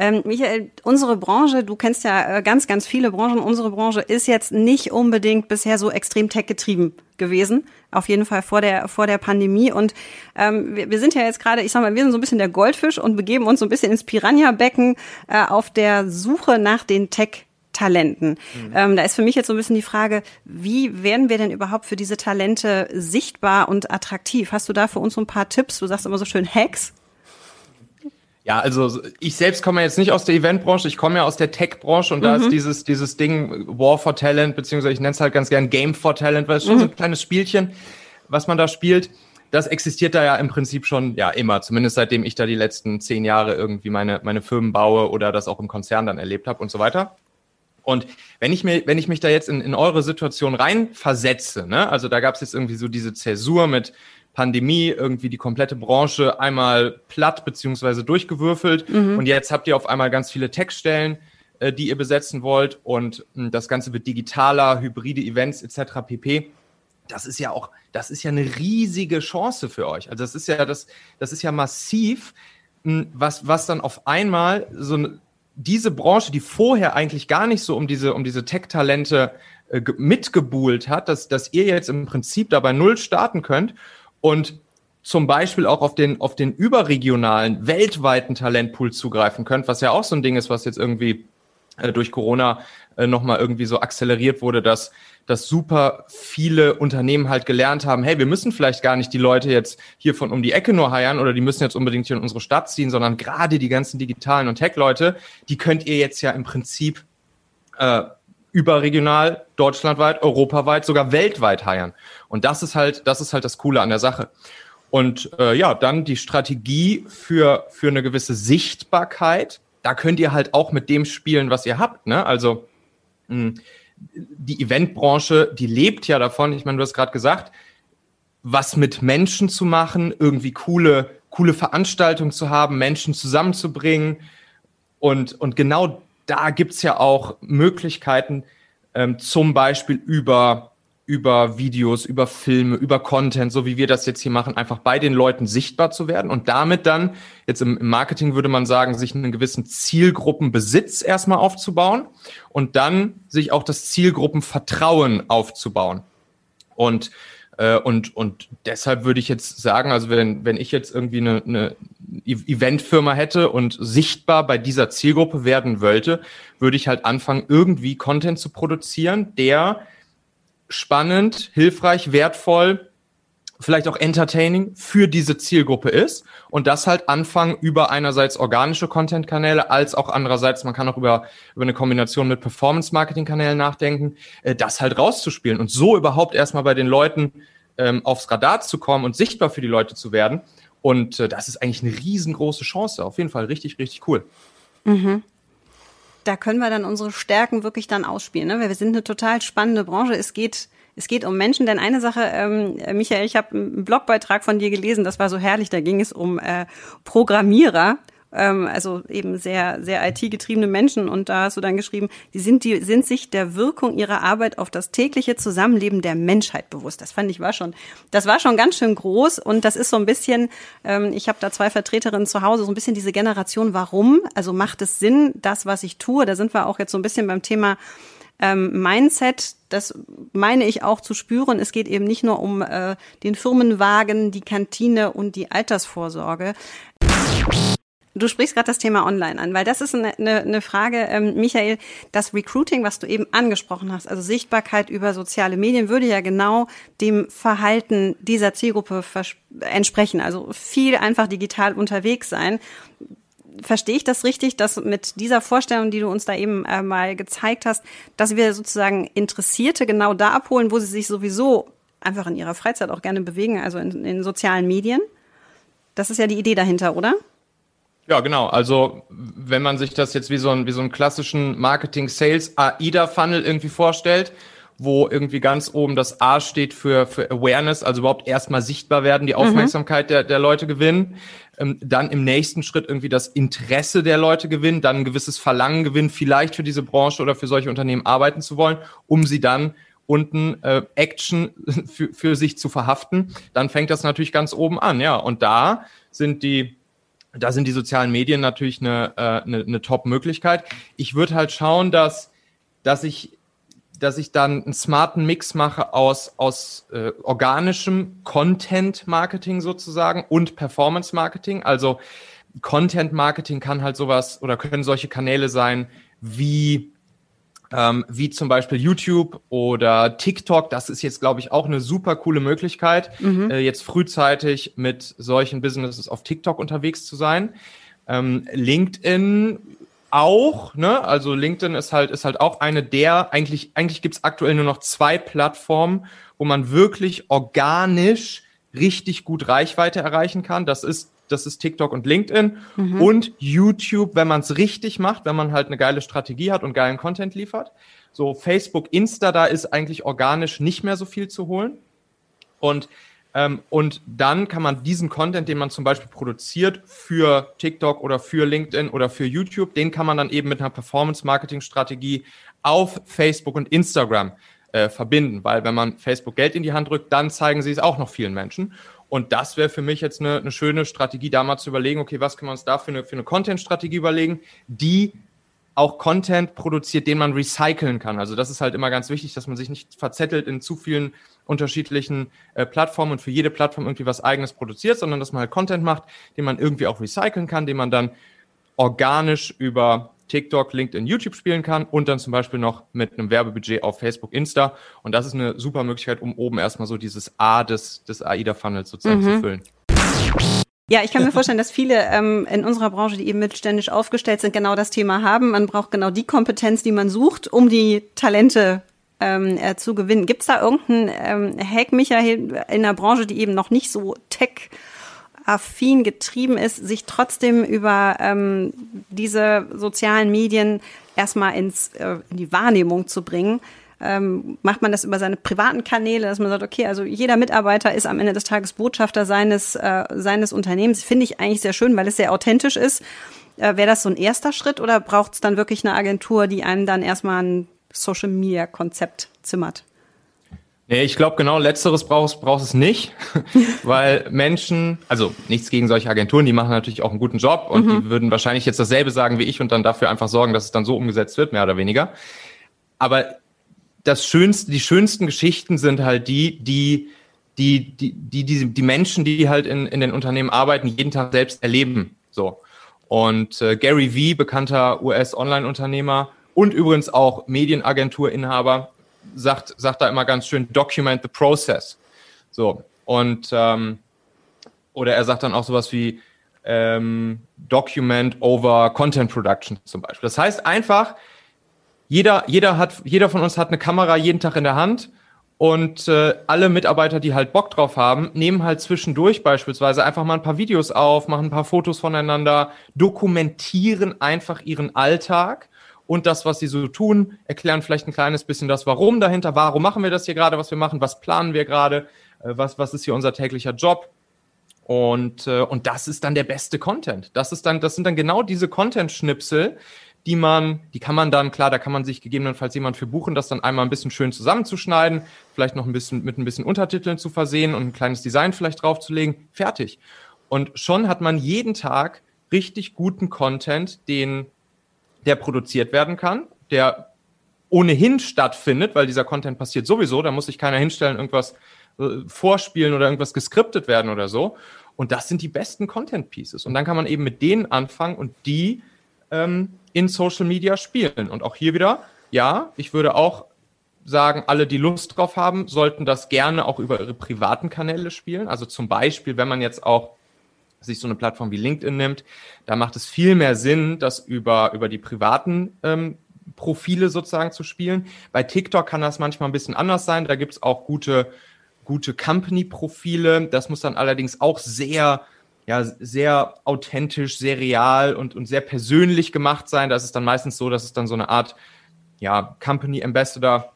Ähm, Michael, unsere Branche, du kennst ja äh, ganz, ganz viele Branchen, unsere Branche ist jetzt nicht unbedingt bisher so extrem tech-getrieben gewesen. Auf jeden Fall vor der, vor der Pandemie. Und ähm, wir, wir sind ja jetzt gerade, ich sag mal, wir sind so ein bisschen der Goldfisch und begeben uns so ein bisschen ins Piranha-Becken äh, auf der Suche nach den Tech- Talenten. Mhm. Ähm, da ist für mich jetzt so ein bisschen die Frage, wie werden wir denn überhaupt für diese Talente sichtbar und attraktiv? Hast du da für uns so ein paar Tipps? Du sagst immer so schön Hacks. Ja, also ich selbst komme jetzt nicht aus der Eventbranche, ich komme ja aus der Tech-Branche und mhm. da ist mhm. dieses, dieses Ding War for Talent, beziehungsweise ich nenne es halt ganz gern Game for Talent, weil es mhm. schon so ein kleines Spielchen, was man da spielt. Das existiert da ja im Prinzip schon ja immer, zumindest seitdem ich da die letzten zehn Jahre irgendwie meine, meine Firmen baue oder das auch im Konzern dann erlebt habe und so weiter. Und wenn ich mir, wenn ich mich da jetzt in, in eure Situation rein versetze, ne, also da gab es jetzt irgendwie so diese Zäsur mit Pandemie, irgendwie die komplette Branche einmal platt beziehungsweise durchgewürfelt mhm. und jetzt habt ihr auf einmal ganz viele Textstellen, äh, die ihr besetzen wollt und mh, hm, das Ganze wird digitaler, hybride Events etc. pp. Das ist ja auch, das ist ja eine riesige Chance für euch. Also das ist ja das, das ist ja massiv, mh, hm, was, was dann auf einmal so eine diese Branche, die vorher eigentlich gar nicht so um diese, um diese Tech-Talente äh, mitgebuhlt hat, dass, dass ihr jetzt im Prinzip dabei null starten könnt und zum Beispiel auch auf den, auf den überregionalen, weltweiten Talentpool zugreifen könnt, was ja auch so ein Ding ist, was jetzt irgendwie äh, durch Corona äh, nochmal irgendwie so akzeleriert wurde, dass dass super viele Unternehmen halt gelernt haben, hey, wir müssen vielleicht gar nicht die Leute jetzt hier von um die Ecke nur heiern oder die müssen jetzt unbedingt hier in unsere Stadt ziehen, sondern gerade die ganzen digitalen und Tech-Leute, die könnt ihr jetzt ja im Prinzip äh, überregional, deutschlandweit, europaweit, sogar weltweit heiern. Und das ist halt, das ist halt das Coole an der Sache. Und äh, ja, dann die Strategie für, für eine gewisse Sichtbarkeit. Da könnt ihr halt auch mit dem spielen, was ihr habt. Ne? Also mh, die Eventbranche, die lebt ja davon, ich meine, du hast gerade gesagt, was mit Menschen zu machen, irgendwie coole, coole Veranstaltungen zu haben, Menschen zusammenzubringen. Und, und genau da gibt's ja auch Möglichkeiten, ähm, zum Beispiel über über Videos, über Filme, über Content, so wie wir das jetzt hier machen, einfach bei den Leuten sichtbar zu werden und damit dann, jetzt im, Marketing würde man sagen, sich einen gewissen Zielgruppenbesitz erstmal aufzubauen und dann sich auch das Zielgruppenvertrauen aufzubauen. Und und, und deshalb würde ich jetzt sagen, also wenn, wenn ich jetzt irgendwie eine, eine Eventfirma hätte und sichtbar bei dieser Zielgruppe werden wollte, würde ich halt anfangen, irgendwie Content zu produzieren, der spannend, hilfreich, wertvoll, vielleicht auch entertaining für diese Zielgruppe ist und das halt anfangen über einerseits organische Content-Kanäle als auch andererseits, man kann auch über, über eine Kombination mit Performance-Marketing-Kanälen nachdenken, äh, das halt rauszuspielen und so überhaupt erstmal bei den Leuten ähm, aufs Radar zu kommen und sichtbar für die Leute zu werden. Und äh, das ist eigentlich eine riesengroße Chance. Auf jeden Fall richtig, richtig cool. Mhm da können wir dann unsere Stärken wirklich dann ausspielen. Ne? Weil wir sind eine total spannende Branche. Es geht es geht um Menschen, denn eine Sache, ähm, Michael, ich habe einen Blogbeitrag von dir gelesen, das war so herrlich, da ging es um äh, Programmierer ähm, also eben sehr, sehr IT-getriebene Menschen. Und da hast du dann geschrieben, die sind, die sind sich der Wirkung ihrer Arbeit auf das tägliche Zusammenleben der Menschheit bewusst. Das fand ich war schon, das war schon ganz schön groß. Und das ist so ein bisschen, ähm, ich habe da zwei Vertreterinnen zu Hause, so ein bisschen diese Generation, warum? Also macht es Sinn, das, was ich tue? Da sind wir auch jetzt so ein bisschen beim Thema ähm, Mindset, das meine ich auch zu spüren. Es geht eben nicht nur um äh, den Firmenwagen, die Kantine und die Altersvorsorge. Du sprichst gerade das Thema Online an, weil das ist eine, eine, eine Frage, ähm, Michael, das Recruiting, was du eben angesprochen hast, also Sichtbarkeit über soziale Medien, würde ja genau dem Verhalten dieser Zielgruppe entsprechen. Also viel einfach digital unterwegs sein. Verstehe ich das richtig, dass mit dieser Vorstellung, die du uns da eben äh, mal gezeigt hast, dass wir sozusagen Interessierte genau da abholen, wo sie sich sowieso einfach in ihrer Freizeit auch gerne bewegen, also in, in sozialen Medien? Das ist ja die Idee dahinter, oder? Ja, genau. Also wenn man sich das jetzt wie so, ein, wie so einen klassischen Marketing-Sales-AIDA-Funnel irgendwie vorstellt, wo irgendwie ganz oben das A steht für, für Awareness, also überhaupt erstmal sichtbar werden, die mhm. Aufmerksamkeit mhm. der, der Leute gewinnen, ähm, dann im nächsten Schritt irgendwie das Interesse der Leute gewinnen, dann ein gewisses Verlangen gewinnen, vielleicht für diese Branche oder für solche Unternehmen arbeiten zu wollen, um sie dann unten äh, Action für, für sich zu verhaften, dann fängt das natürlich ganz oben an, ja. Und da sind die da sind die sozialen Medien natürlich eine, äh, eine, eine Top-Möglichkeit. Ich würde halt schauen, dass, dass ich dass ich dann einen smarten Mix mache aus, aus äh, organischem Content-Marketing sozusagen und Performance-Marketing. Also Content-Marketing kann halt sowas oder können solche Kanäle sein wie ähm, wie zum Beispiel YouTube oder TikTok. Das ist jetzt, glaube ich, auch eine super coole Möglichkeit, mhm. äh, jetzt frühzeitig mit solchen Businesses auf TikTok unterwegs zu sein. Ähm, LinkedIn auch, ne? Also LinkedIn ist halt, ist halt auch eine der, eigentlich, eigentlich gibt's aktuell nur noch zwei Plattformen, wo man wirklich organisch richtig gut Reichweite erreichen kann. Das ist das ist TikTok und LinkedIn mhm. und YouTube, wenn man es richtig macht, wenn man halt eine geile Strategie hat und geilen Content liefert. So Facebook, Insta, da ist eigentlich organisch nicht mehr so viel zu holen. Und ähm, und dann kann man diesen Content, den man zum Beispiel produziert für TikTok oder für LinkedIn oder für YouTube, den kann man dann eben mit einer Performance-Marketing-Strategie auf Facebook und Instagram äh, verbinden, weil wenn man Facebook Geld in die Hand drückt, dann zeigen sie es auch noch vielen Menschen. Und das wäre für mich jetzt eine, eine schöne Strategie, da mal zu überlegen, okay, was können wir uns da für eine, für eine Content-Strategie überlegen, die auch Content produziert, den man recyceln kann. Also das ist halt immer ganz wichtig, dass man sich nicht verzettelt in zu vielen unterschiedlichen äh, Plattformen und für jede Plattform irgendwie was eigenes produziert, sondern dass man halt Content macht, den man irgendwie auch recyceln kann, den man dann organisch über TikTok, LinkedIn, YouTube spielen kann und dann zum Beispiel noch mit einem Werbebudget auf Facebook, Insta. Und das ist eine super Möglichkeit, um oben erstmal so dieses A des, des AIDA-Funnels sozusagen mhm. zu füllen. Ja, ich kann mir vorstellen, dass viele ähm, in unserer Branche, die eben mittelständisch aufgestellt sind, genau das Thema haben. Man braucht genau die Kompetenz, die man sucht, um die Talente ähm, äh, zu gewinnen. Gibt es da irgendeinen ähm, Hack, Michael, in der Branche, die eben noch nicht so tech affin getrieben ist, sich trotzdem über ähm, diese sozialen Medien erstmal ins, äh, in die Wahrnehmung zu bringen? ähm, macht man das über seine privaten Kanäle, dass man sagt, okay, also jeder Mitarbeiter ist am Ende des Tages Botschafter seines, äh, seines Unternehmens. Finde ich eigentlich sehr schön, weil es sehr authentisch ist. Äh, Wäre das so ein erster Schritt oder braucht es dann wirklich eine Agentur, die einem dann erstmal ein Social Media Konzept zimmert? Nee, ich glaube genau letzteres braucht braucht es nicht, weil Menschen, also nichts gegen solche Agenturen, die machen natürlich auch einen guten Job und mhm. die würden wahrscheinlich jetzt dasselbe sagen wie ich und dann dafür einfach sorgen, dass es dann so umgesetzt wird, mehr oder weniger. Aber das Schönste, die schönsten Geschichten sind halt die, die, die, die, die, die, die Menschen, die halt in, in den Unternehmen arbeiten, jeden Tag selbst erleben. So. Und äh, Gary Vee, bekannter US-Online-Unternehmer und übrigens auch Medienagenturinhaber, sagt, sagt da immer ganz schön, document the process. So. Und ähm, oder er sagt dann auch sowas wie ähm, document over content production zum Beispiel. Das heißt einfach, jeder, jeder hat, jeder von uns hat eine Kamera jeden Tag in der Hand und äh, alle Mitarbeiter, die halt Bock drauf haben, nehmen halt zwischendurch beispielsweise einfach mal ein paar Videos auf, machen ein paar Fotos voneinander, dokumentieren einfach ihren Alltag und das, was sie so tun, erklären vielleicht ein kleines bisschen das Warum dahinter, warum machen wir das hier gerade, was wir machen, was planen wir gerade, äh, was, was ist hier unser täglicher Job. Und, äh, und das ist dann der beste Content. Das ist dann, das sind dann genau diese Content-Schnipsel, die man, die kann man dann, klar, da kann man sich gegebenenfalls jemand für buchen, das dann einmal ein bisschen schön zusammenzuschneiden, vielleicht noch ein bisschen mit ein bisschen Untertiteln zu versehen und ein kleines Design vielleicht draufzulegen. Fertig. Und schon hat man jeden Tag richtig guten Content, den, der produziert werden kann, der ohnehin stattfindet, weil dieser Content passiert sowieso, da muss sich keiner hinstellen, irgendwas äh, vorspielen oder irgendwas geskriptet werden oder so. Und das sind die besten Content Pieces. Und dann kann man eben mit denen anfangen und die ähm, in Social Media spielen. Und auch hier wieder, ja, ich würde auch sagen, alle, die Lust drauf haben, sollten das gerne auch über ihre privaten Kanäle spielen. Also zum Beispiel, wenn man jetzt auch sich so eine Plattform wie LinkedIn nimmt, da macht es viel mehr Sinn, das über, über die privaten ähm, Profile sozusagen zu spielen. Bei TikTok kann das manchmal ein bisschen anders sein. Da gibt es auch gute, gute Company-Profile. Das muss dann allerdings auch sehr ja sehr authentisch, sehr real und, und sehr persönlich gemacht sein. Da ist dann meistens so, dass es dann so eine Art ja, Company Ambassador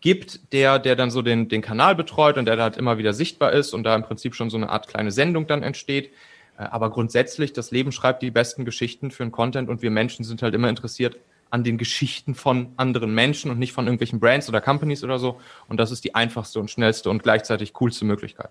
gibt, der, der dann so den, den Kanal betreut und der da halt immer wieder sichtbar ist und da im Prinzip schon so eine Art kleine Sendung dann entsteht. Äh, aber grundsätzlich, das Leben schreibt die besten Geschichten für den Content und wir Menschen sind halt immer interessiert an den Geschichten von anderen Menschen und nicht von irgendwelchen Brands oder Companies oder so. Und das ist die einfachste und schnellste und gleichzeitig coolste Möglichkeit.